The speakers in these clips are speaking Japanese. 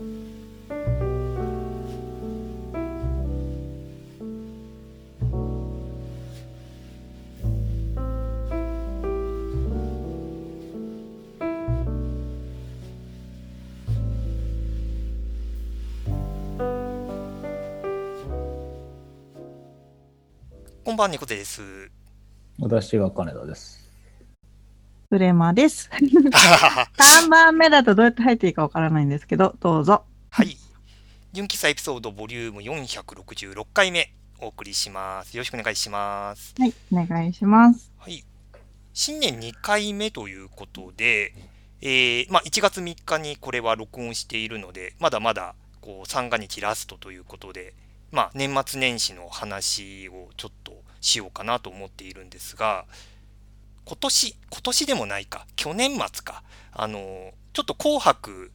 こんばんは、猫です。私が金田です。プレマです。3番目だとどうやって入っていいかわからないんですけど、どうぞ。はい。純喫茶エピソードボリューム466回目お送りします。よろしくお願いします。はい、お願いします。はい。新年2回目ということで、えー、まあ1月3日にこれは録音しているので、まだまだこう三が日ラストということで、まあ年末年始の話をちょっとしようかなと思っているんですが、今年、今年でもないか、去年末か、あの、ちょっと紅白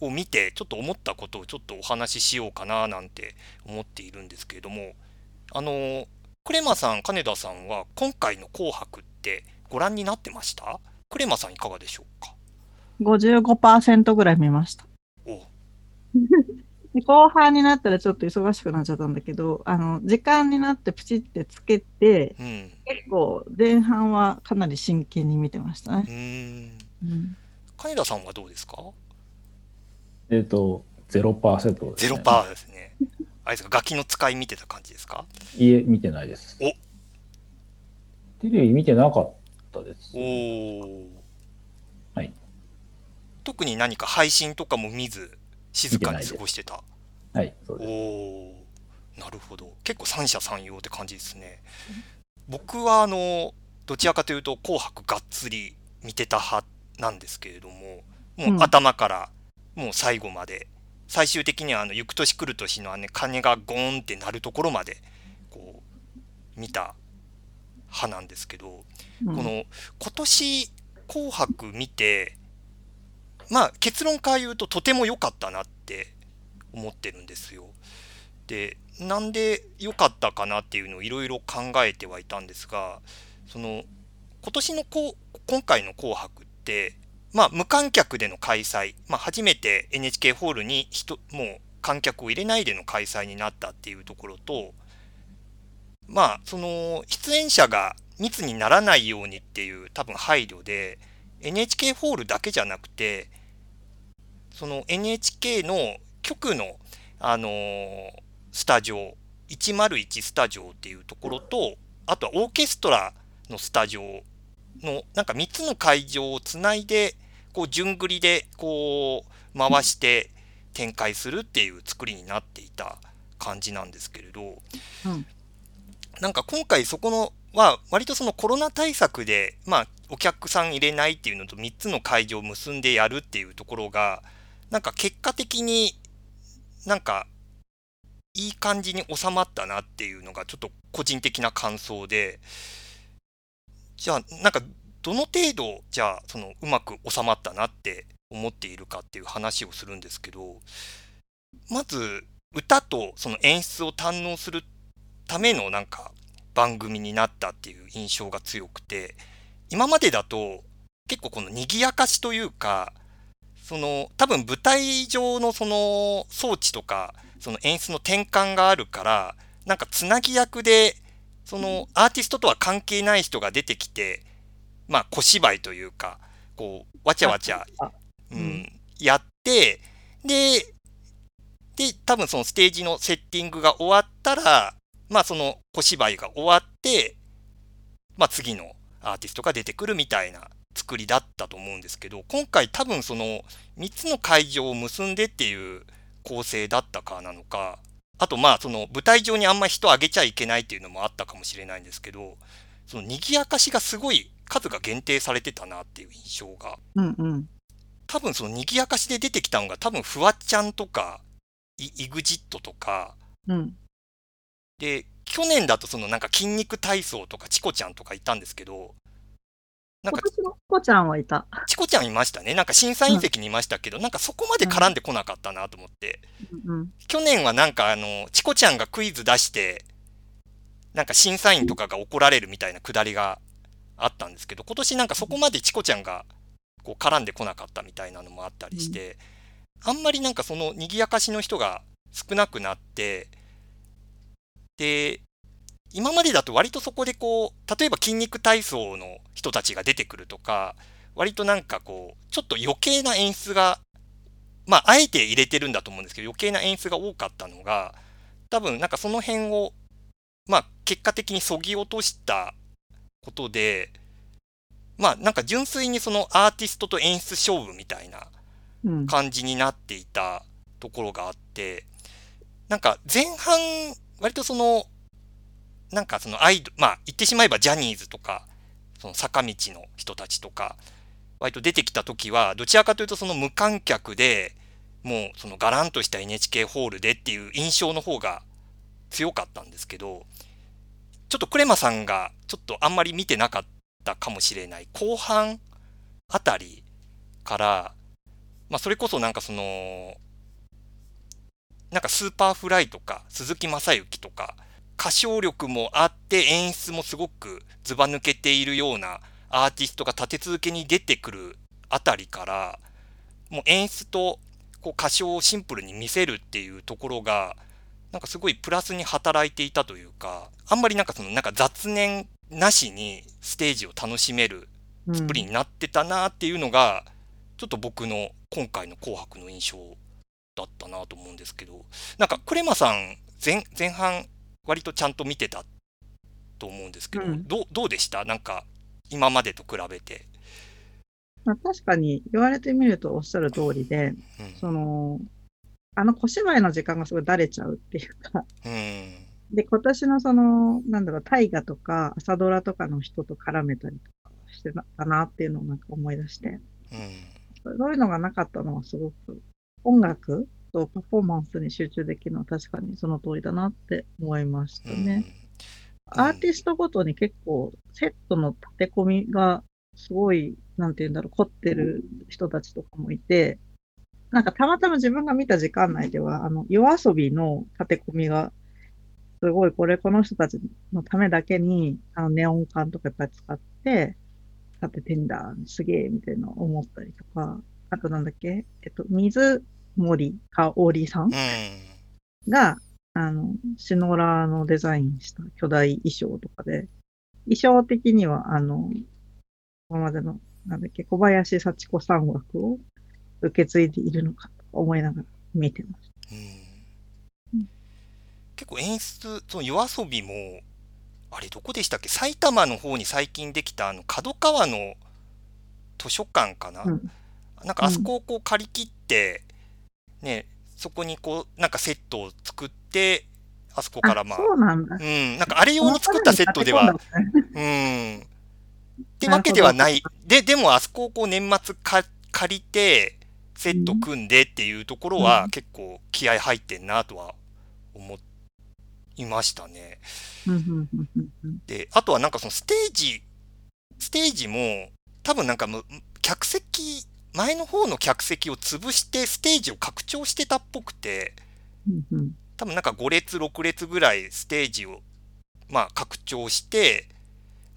を見て、ちょっと思ったことをちょっとお話ししようかななんて思っているんですけれども、あの、クレマさん、金田さんは今回の紅白ってご覧になってました？クレマさんいかがでしょうか？55%ぐらい見ました。おで後半になったらちょっと忙しくなっちゃったんだけど、あの、時間になってプチってつけて、うん。結構前半はかなり真剣に見てましたねう。ーん。うん、金田さんはどうですか？えっ、と、0%です、ゼロね。パーですね。あれですか、ガキの使い見てた感じですか？いえ、見てないです。おテレビ見てなかったですお。ー。はい。特に何か配信とかも見ず、静かに過ごしてた。はい、そうおです。おーなるほど。結構三者三様って感じですね。僕はあの、どちらかというと、紅白がっつり見てた派なんですけれども、もううん頭から、もう最後まで、最終的にはあの、行く年来る年のあの、鐘がゴーンって鳴るところまで、こう、見た派なんですけど、うんこの今年紅白見てまあ結論から言うととても良かったなって思ってるんですよ。でなんで良かったかなっていうのをいろいろ考えてはいたんですがその今年のこう今回の「紅白」ってまあ無観客での開催、まあ、初めて NHK ホールに人もう観客を入れないでの開催になったっていうところとまあその出演者が密にならないようにっていう多分配慮で NHK ホールだけじゃなくてその NHK の局の、あのースタジオ101スタジオっていうところとあとはオーケストラのスタジオのなんか3つの会場をつないでこう順繰りでこう回して展開するっていう作りになっていた感じなんですけれど、うん。なんか今回そこのは割とそのコロナ対策でまあお客さん入れないっていうのと3つの会場を結んでやるっていうところがなんか結果的になんかいい感じに収まったなっていうのがちょっと個人的な感想でじゃあなんかどの程度じゃあそのうまく収まったなって思っているかっていう話をするんですけどまず歌とその演出を堪能するためのなんか番組になったっていう印象が強くて今までだと結構この賑やかしというかその多分舞台上のその装置とかその演出の転換があるからなんかつなぎ役でそのアーティストとは関係ない人が出てきてまあ小芝居というかこうわちゃわちゃあううんん、やってでで多分そのステージのセッティングが終わったらまあその小芝居が終わってまあ次のアーティストが出てくるみたいな作りだったと思うんですけど今回多分その3つの会場を結んでっていう構成だったかなのかあとまあその舞台上にあんま人上げちゃいけないっていうのもあったかもしれないんですけどその賑やかしがすごい数が限定されてたなっていう印象がうんうん。多分その賑やかしで出てきたのが多分フワちゃんとかイイグジットとかうん。で去年だとそのなんか筋肉体操とかチコちゃんとかいたんですけどなんか今年のコちゃんはいた。チコちゃんいましたね。なんか審査員席にいましたけど、なんかそこまで絡んでこなかったなと思って、うん。去年はなんかあのチコちゃんがクイズ出してなんか審査員とかが怒られるみたいなくだりがあったんですけど今年なんかそこまでチコちゃんがこう絡んでこなかったみたいなのもあったりして、あんまりなんかその賑やかしの人が少なくなって、で、今までだと割とそこでこう、例えば筋肉体操の人たちが出てくるとか、割となんかこう、ちょっと余計な演出が、まあ、あえて入れてるんだと思うんですけど、余計な演出が多かったのが、多分なんかその辺を、まあ、結果的にそぎ落としたことで、まあ、なんか純粋にそのアーティストと演出勝負みたいなうん。感じになっていたところがあって、なんか前半、割とその、なんかそのアイド、まあ言ってしまえばジャニーズとか、その坂道の人たちとか、割と出てきた時は、どちらかというとその無観客で、もうそのガランとした NHK ホールでっていう印象の方が強かったんですけど、ちょっとクレマさんがちょっとあんまり見てなかったかもしれない。後半あたりから、まあ、それこそなんかその、なんか Superfly とか、鈴木雅之とか、歌唱力もあって演出もすごくずば抜けているようなアーティストが立て続けに出てくるあたりから、もう演出とこう歌唱をシンプルに見せるっていうところが、なんかすごいプラスに働いていたというか、あんまりなんかそのなんか雑念なしにステージを楽しめるうん。作りになってたなっていうのが、ちょっと僕の今回の紅白の印象だったなと思うんですけど、なんかクレマさん前前半割とちゃんと見てたと思うんですけど、うんどうどうでした？なんか今までと比べて。まあ、確かに言われてみるとおっしゃる通りで、うん。その、あの小芝居の時間がすごいだれちゃうっていうか、うん。で、今年のその、なんだろう、大河とか朝ドラとかの人と絡めたりとかしてたなっていうのをなんか思い出して、うん。そういうのがなかったのはすごく、音楽とパフォーマンスに集中できるのは確かにその通りだなって思いましたね。アーティストごとに結構セットの立て込みがすごい、なんて言うんだろう、凝ってる人たちとかもいて、なんかたまたま自分が見た時間内では、あの、夜遊びの立て込みが、すごいこれこの人たちのためだけに、あの、ネオン管とかいっぱい使って、立ててんだ、すげえ、みたいな思ったりとか、あとなんだっけ、えっと、水森かおりさんうん。が、あの、シノラーのデザインした巨大衣装とかで、衣装的には、あの、今までの、なんだっけ、小林幸子さん枠を受け継いでいるのかと思いながら見てましうん結構演出、その夜遊びも、あれどこでしたっけ？埼玉の方に最近できたあの角川の図書館かな、た。うん。なんかあそこをこう借り切って、ね、そこにこう、なんかセットを作って、あそこからまあ、そうなんだ。うん、なんかあれ用に作ったセットでは、うん。ってわけではない。で、でもあそこをこう年末か借りて、セット組んでっていうところはうん結構気合入ってんなとは思いましたね。で、あとはなんかそのステージ、ステージも多分なんかむ客席、前の方の客席を潰してステージを拡張してたっぽくて、多分なんか5列、6列ぐらいステージを、まあ、拡張して、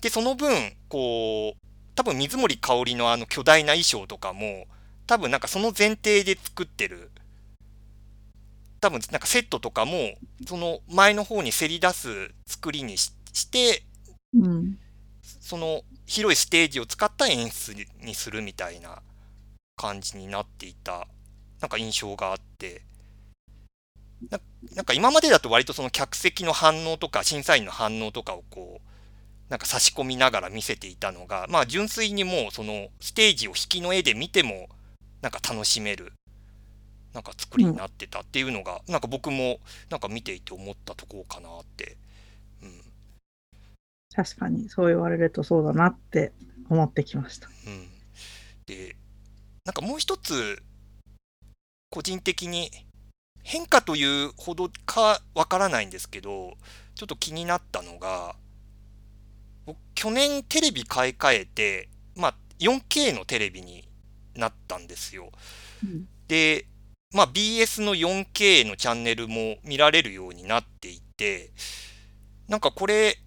で、その分、こう、多分水森かおりのあの巨大な衣装とかも、多分なんかその前提で作ってる、多分なんかセットとかも、その前の方にせり出す作りにしして、うん。その広いステージを使った演出にするみたいな感じになっていた、なんか印象があって、ななんか今までだと割とその客席の反応とか審査員の反応とかをこう、なんか差し込みながら見せていたのが、まあ純粋にもうそのステージを引きの絵で見ても、なんか楽しめる、なんか作りになってたっていうのが、なんか僕もなんか見ていて思ったところかなって。うん確かに、そう言われるとそうだなって思ってきました。うん、でなんかもう一つ個人的に変化というほどかわからないんですけどちょっと気になったのが僕去年テレビ買い替えて、まあ、4K のテレビになったんですよ。うんで、まあ、BS の 4K のチャンネルも見られるようになっていてなんかこれ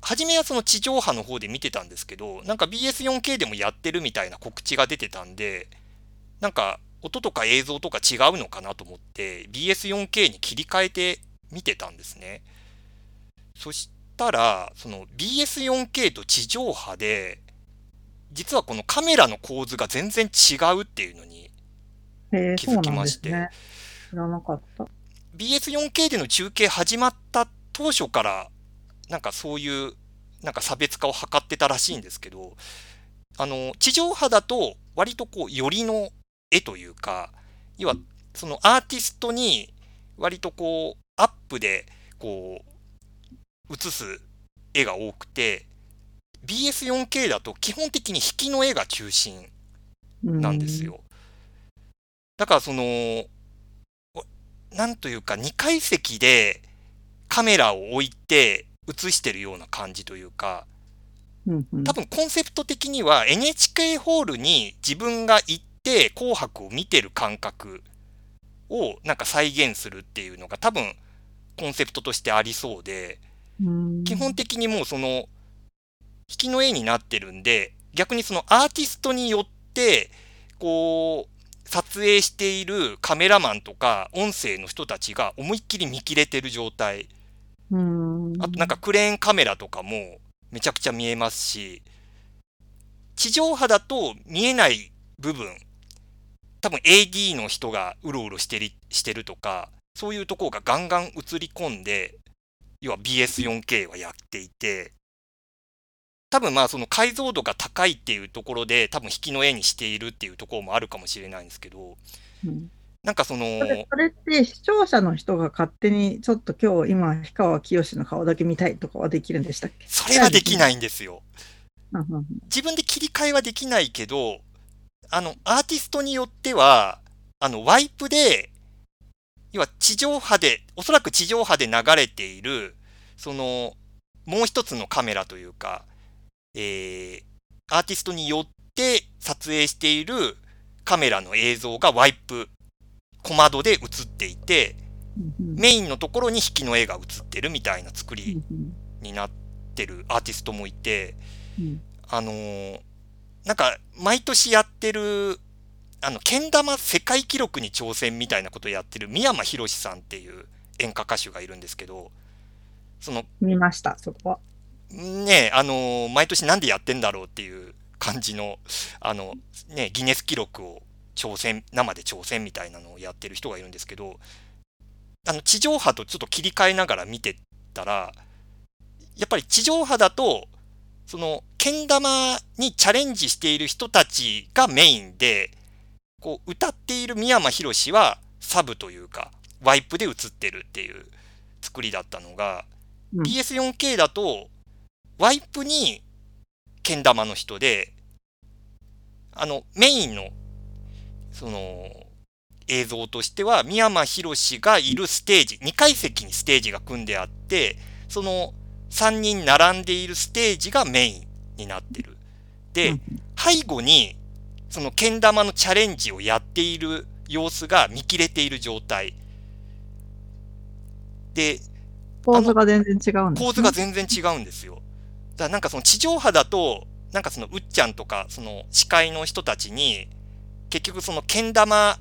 初めはその地上波の方で見てたんですけど、なんか BS4K でもやってるみたいな告知が出てたんで、なんか音とか映像とか違うのかなと思って BS4K に切り替えて見てたんですね。そしたら、その BS4K と地上波で、実はこのカメラの構図が全然違うっていうのに気づきまして、ですね。知らなかった。BS4K での中継始まった当初から、なんかそういう、なんか差別化を図ってたらしいんですけど、あの、地上波だと割とこう、よりの絵というか、要は、そのアーティストに割とこう、アップで、こう、映す絵が多くて、BS4K だと基本的に引きの絵が中心なんですよ。だからその、おなんというか2階席でカメラを置いて映してるような感じというか、多分コンセプト的には NHK ホールに自分が行って紅白を見てる感覚をなんか再現するっていうのが多分コンセプトとしてありそうで、うん基本的にもうその引きの絵になってるんで逆にそのアーティストによってこう撮影しているカメラマンとか音声の人たちが思いっきり見切れてる状態うん。あとなんかクレーンカメラとかもめちゃくちゃ見えますし地上波だと見えない部分多分 AD の人がうろうろしてりしてるとかそういうところがガンガン映り込んで要は BS4K はやっていて多分まあその解像度が高いっていうところで多分引きの絵にしているっていうところもあるかもしれないんですけどうんなんかそのそれって視聴者の人が勝手にちょっと今日今氷川きよしの顔だけ見たいとかはできるんでしたっけそれはできないんですよ。自分で切り替えはできないけど、あの、アーティストによっては、あの、ワイプで、要は地上波で、おそらく地上波で流れている、その、もう一つのカメラというか、えー、アーティストによって撮影しているカメラの映像がワイプ、小窓で映っていて、メインのところに引きの絵が映ってるみたいな作りうん。になってるアーティストもいて、うん。あのーなんか、毎年やってる、あの、けん玉世界記録に挑戦みたいなことをやってる、三山ひろしさんっていう演歌歌手がいるんですけど、その、見ました、そこは。ね、あのー毎年なんでやってんだろうっていう感じの、あの、ね、ギネス記録を挑戦、生で挑戦みたいなのをやってる人がいるんですけど、あの、地上波とちょっと切り替えながら見てたら、やっぱり地上波だと、その、けん玉にチャレンジしている人たちがメインで、こう、歌っている三山ひろしはサブというか、ワイプで映ってるっていう作りだったのが、うん。PS4K だと、ワイプにけん玉の人で、あの、メインの、その、映像としては、三山ひろしがいるステージ、2階席にステージが組んであって、その3人並んでいるステージがメインになってる。で、うん背後に、そのけん玉のチャレンジをやっている様子が見切れている状態。で、構図が全然違うんです、ね。構図が全然違うんですよ。だなんかその地上波だと、なんかそのうっちゃんとか、その司会の人たちに、結局そのけん玉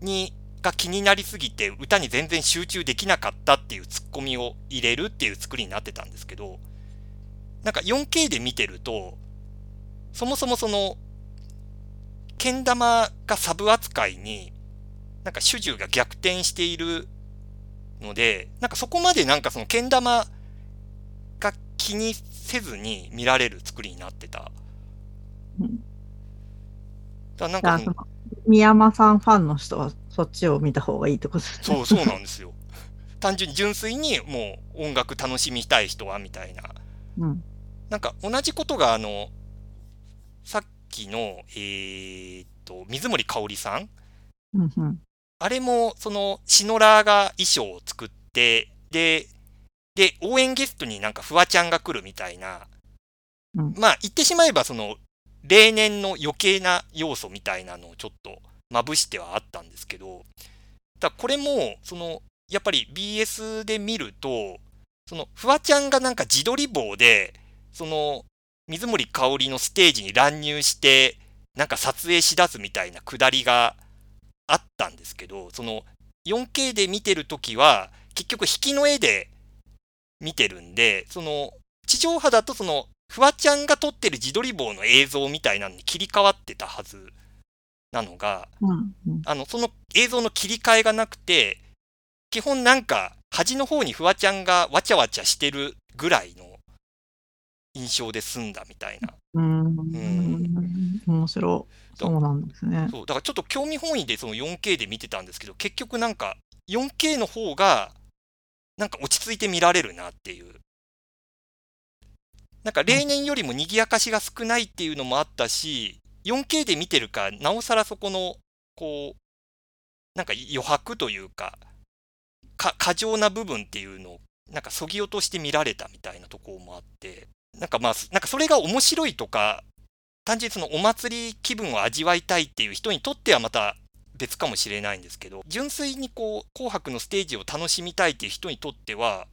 に、が気になりすぎて歌に全然集中できなかったっていうツッコミを入れるっていう作りになってたんですけど、なんか 4K で見てると、そもそもその、けん玉がサブ扱いに、なんか主従が逆転しているので、なんかそこまでなんかそのけん玉が気にせずに見られる作りになってた。うんだなんか宮山さんファンの人はそっちを見た方がいいってことですね。そうそうなんですよ。単純に純粋にもう音楽楽しみたい人はみたいな。うん。なんか同じことがあの、さっきの、えーっと、水森かおりさんうんうん。あれも、その、シノラーが衣装を作って、で、で、応援ゲストになんかフワちゃんが来るみたいな、うんまあ、言ってしまえば、その、例年の余計な要素みたいなのをちょっとまぶしてはあったんですけど、だこれも、その、やっぱり BS で見ると、その、フワちゃんがなんか自撮り棒で、その、水森かおりのステージに乱入して、なんか撮影しだすみたいなくだりがあったんですけど、その 4K で見てるときは、結局引きの絵で見てるんで、その地上波だとそのフワちゃんが撮ってる自撮り棒の映像みたいなのに切り替わってたはず。なのが、うんうんあの、その映像の切り替えがなくて、基本なんか端の方にフワちゃんがわちゃわちゃしてるぐらいの印象で済んだみたいな。うーん。面白い。そうなんですね。そう、だからちょっと興味本位でその 4K で見てたんですけど、結局なんか 4K の方がなんか落ち着いて見られるなっていう。なんか例年よりも賑やかしが少ないっていうのもあったし、4K で見てるか、なおさらそこの、こう、なんか余白というか、か過剰な部分っていうのを、なんかそぎ落として見られたみたいなところもあって、なんかまあ、なんかそれが面白いとか、単純にそのお祭り気分を味わいたいっていう人にとってはまた別かもしれないんですけど、純粋にこう、紅白のステージを楽しみたいっていう人にとっては、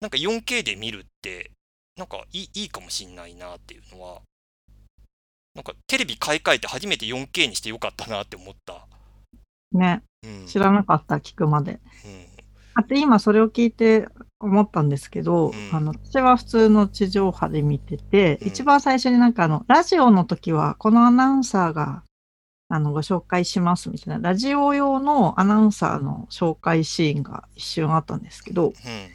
なんか 4K で見るって、なんかいいいいかもしんないなっていうのは、なんかテレビ買い替えて初めて 4K にしてよかったなって思った。ね。うん。知らなかった、聞くまで。うんあと今それを聞いて思ったんですけど、うんあの、私は普通の地上波で見てて、うん一番最初になんかあの、ラジオの時はこのアナウンサーが、あの、ご紹介しますみたいな、ラジオ用のアナウンサーの紹介シーンが一瞬あったんですけど、だうん。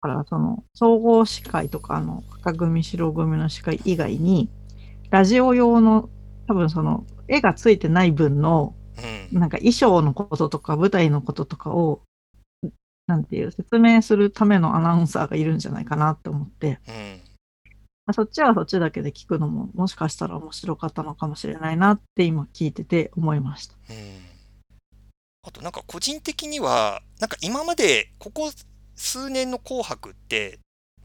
からその、総合司会とかあの、赤組、白組の司会以外に、ラジオ用の、多分その、絵がついてない分の、うん。なんか衣装のこととか舞台のこととかを、なんていう、説明するためのアナウンサーがいるんじゃないかなって思って、うん。まあそっちはそっちだけで聞くのも、もしかしたら面白かったのかもしれないなって今聞いてて思いました。うんあとなんか個人的には、なんか今までここ数年の紅白って、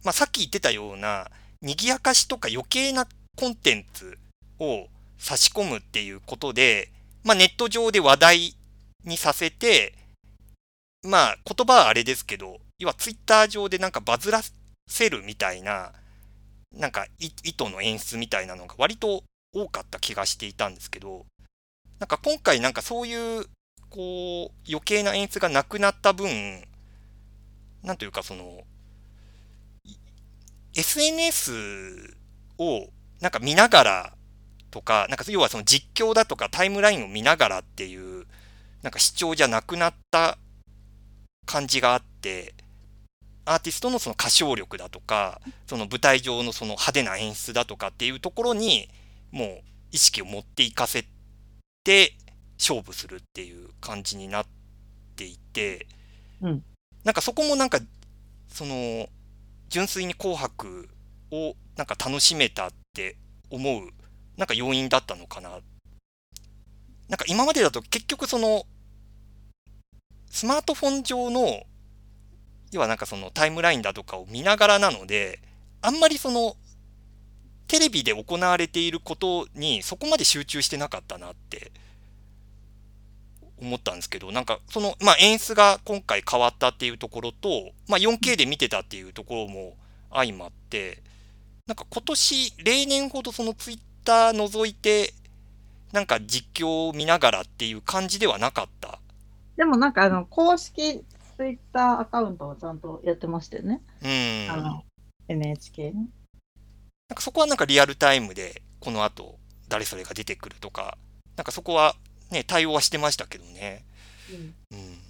まあ、さっき言ってたような賑やかしとか余計なコンテンツを差し込むっていうことで、まあ、ネット上で話題にさせて、まあ言葉はあれですけど、要はツイッター上でなんかバズらせるみたいな、なんか意図の演出みたいなのが割と多かった気がしていたんですけど、なんか今回なんかそういうこう余計な演出がなくなった分、なんというかその、SNS をなんか見ながらとか、なんか要はその実況だとかタイムラインを見ながらっていう、なんか視聴じゃなくなった感じがあって、アーティストのその歌唱力だとか、その舞台上のその派手な演出だとかっていうところに、もう意識を持っていかせて勝負するっていう感じになっていて、うん。なんかそこもなんかその純粋に「紅白」をなんか楽しめたっって思うなんか要因だったのかな。なんか今までだと結局そのスマートフォン上の要はなんかそのタイムラインだとかを見ながらなのであんまりそのテレビで行われていることにそこまで集中してなかったなって思ったんですけど、なんかその、まあ、演出が今回変わったっていうところと、まあ、4K で見てたっていうところも相まって、なんか今年、例年ほどそのツイッター覗いて、なんか実況を見ながらっていう感じではなかった。でもなんかあの、公式ツイッターアカウントはちゃんとやってましたよね。うん。あの、NHK ね。なんかそこはなんかリアルタイムで、この後、誰それが出てくるとか、なんかそこはね、対応はしてましたけどね。うん。ちょ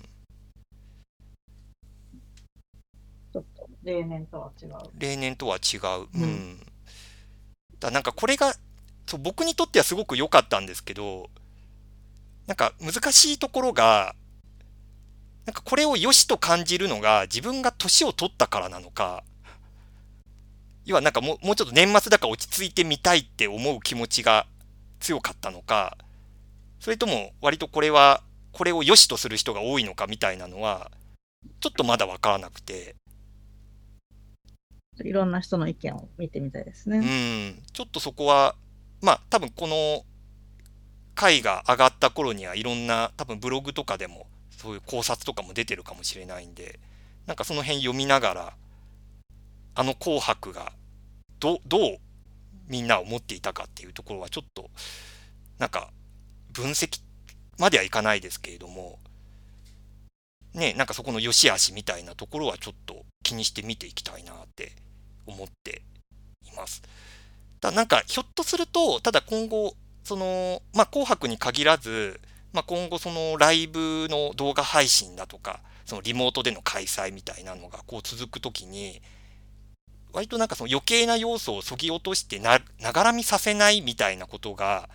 例年とは違う。例年とは違う。ううんん。だなんかこれが、そう僕にとってはすごく良かったんですけど、なんか難しいところが、なんかこれを良しと感じるのが自分が年を取ったからなのか、要はなんかもうもうちょっと年末だから落ち着いてみたいって思う気持ちが強かったのか、それとも割とこれは、これを良しとする人が多いのかみたいなのは、ちょっとまだわからなくて、いろんな人の意見を見てみたいですう。ん、ちょっとそこは、まあ多分この回が上がった頃にはいろんな多分ブログとかでもそういう考察とかも出てるかもしれないんで、なんかその辺読みながら、あの紅白がどどうみんなを持っていたかっていうところはちょっとなんか、分析まではいかないですけれども、ね、なんかそこの良し悪しみたいなところはちょっと気にして見ていきたいなって思っています。ただなんか、ひょっとすると、ただ今後、その、まあ、紅白に限らず、まあ、今後そのライブの動画配信だとか、そのリモートでの開催みたいなのがこう続くときに、割となんかその余計な要素をそぎ落としてな、ながらみさせないみたいなことが、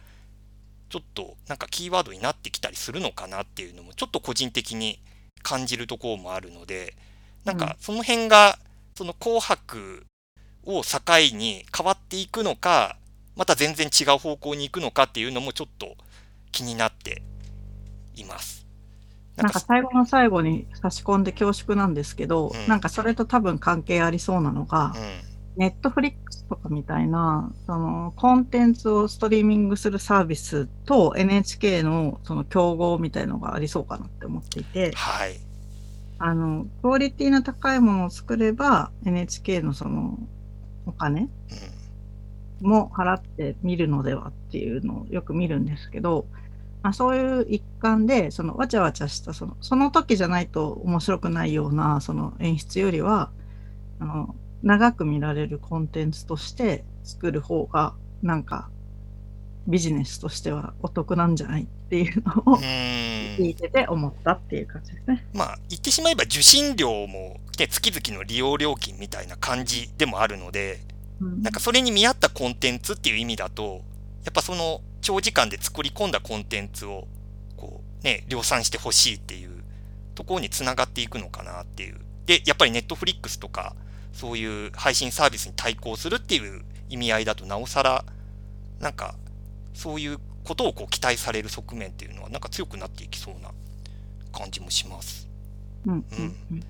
ちょっとなんかキーワードになってきたりするのかなっていうのも、ちょっと個人的に感じるところもあるので、なんかその辺が、その紅白を境に変わっていくのか、また全然違う方向に行くのかっていうのもちょっと気になっています。なんか最後の最後に差し込んで恐縮なんですけど、うんなんかそれと多分関係ありそうなのが、うん、ネットフリックスとかみたいな、そのコンテンツをストリーミングするサービスと NHK のその競合みたいのがありそうかなって思っていて、はい。あの、クオリティの高いものを作れば NHK のそのお金、も払って見るのではっていうのをよく見るんですけど、まあ、そういう一環で、そのわちゃわちゃしたその、その時じゃないと面白くないようなその演出よりは、あの、長く見られるコンテンツとして作る方が、なんか、ビジネスとしてはお得なんじゃないっていうのを聞いてて思ったっていう感じですね。まあ、言ってしまえば受信料も、ね、月々の利用料金みたいな感じでもあるので、うんなんかそれに見合ったコンテンツっていう意味だと、やっぱその長時間で作り込んだコンテンツを、こうね、量産してほしいっていうところにつながっていくのかなっていう。で、やっぱりネットフリックスとか、そういう配信サービスに対抗するっていう意味合いだと、なおさら、なんか、そういうことをこう期待される側面っていうのは、なんか強くなっていきそうな感じもします。うんうんうん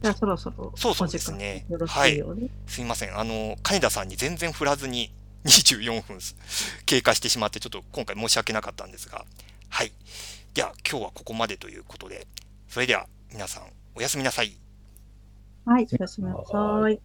じゃあそろそろそうそうですねよろしいようで。すいません。あの、金田さんに全然振らずに24分経過してしまって、ちょっと今回申し訳なかったんですが。はい。では、今日はここまでということで、それでは皆さん、おやすみなさい。はい、おやすみなさい。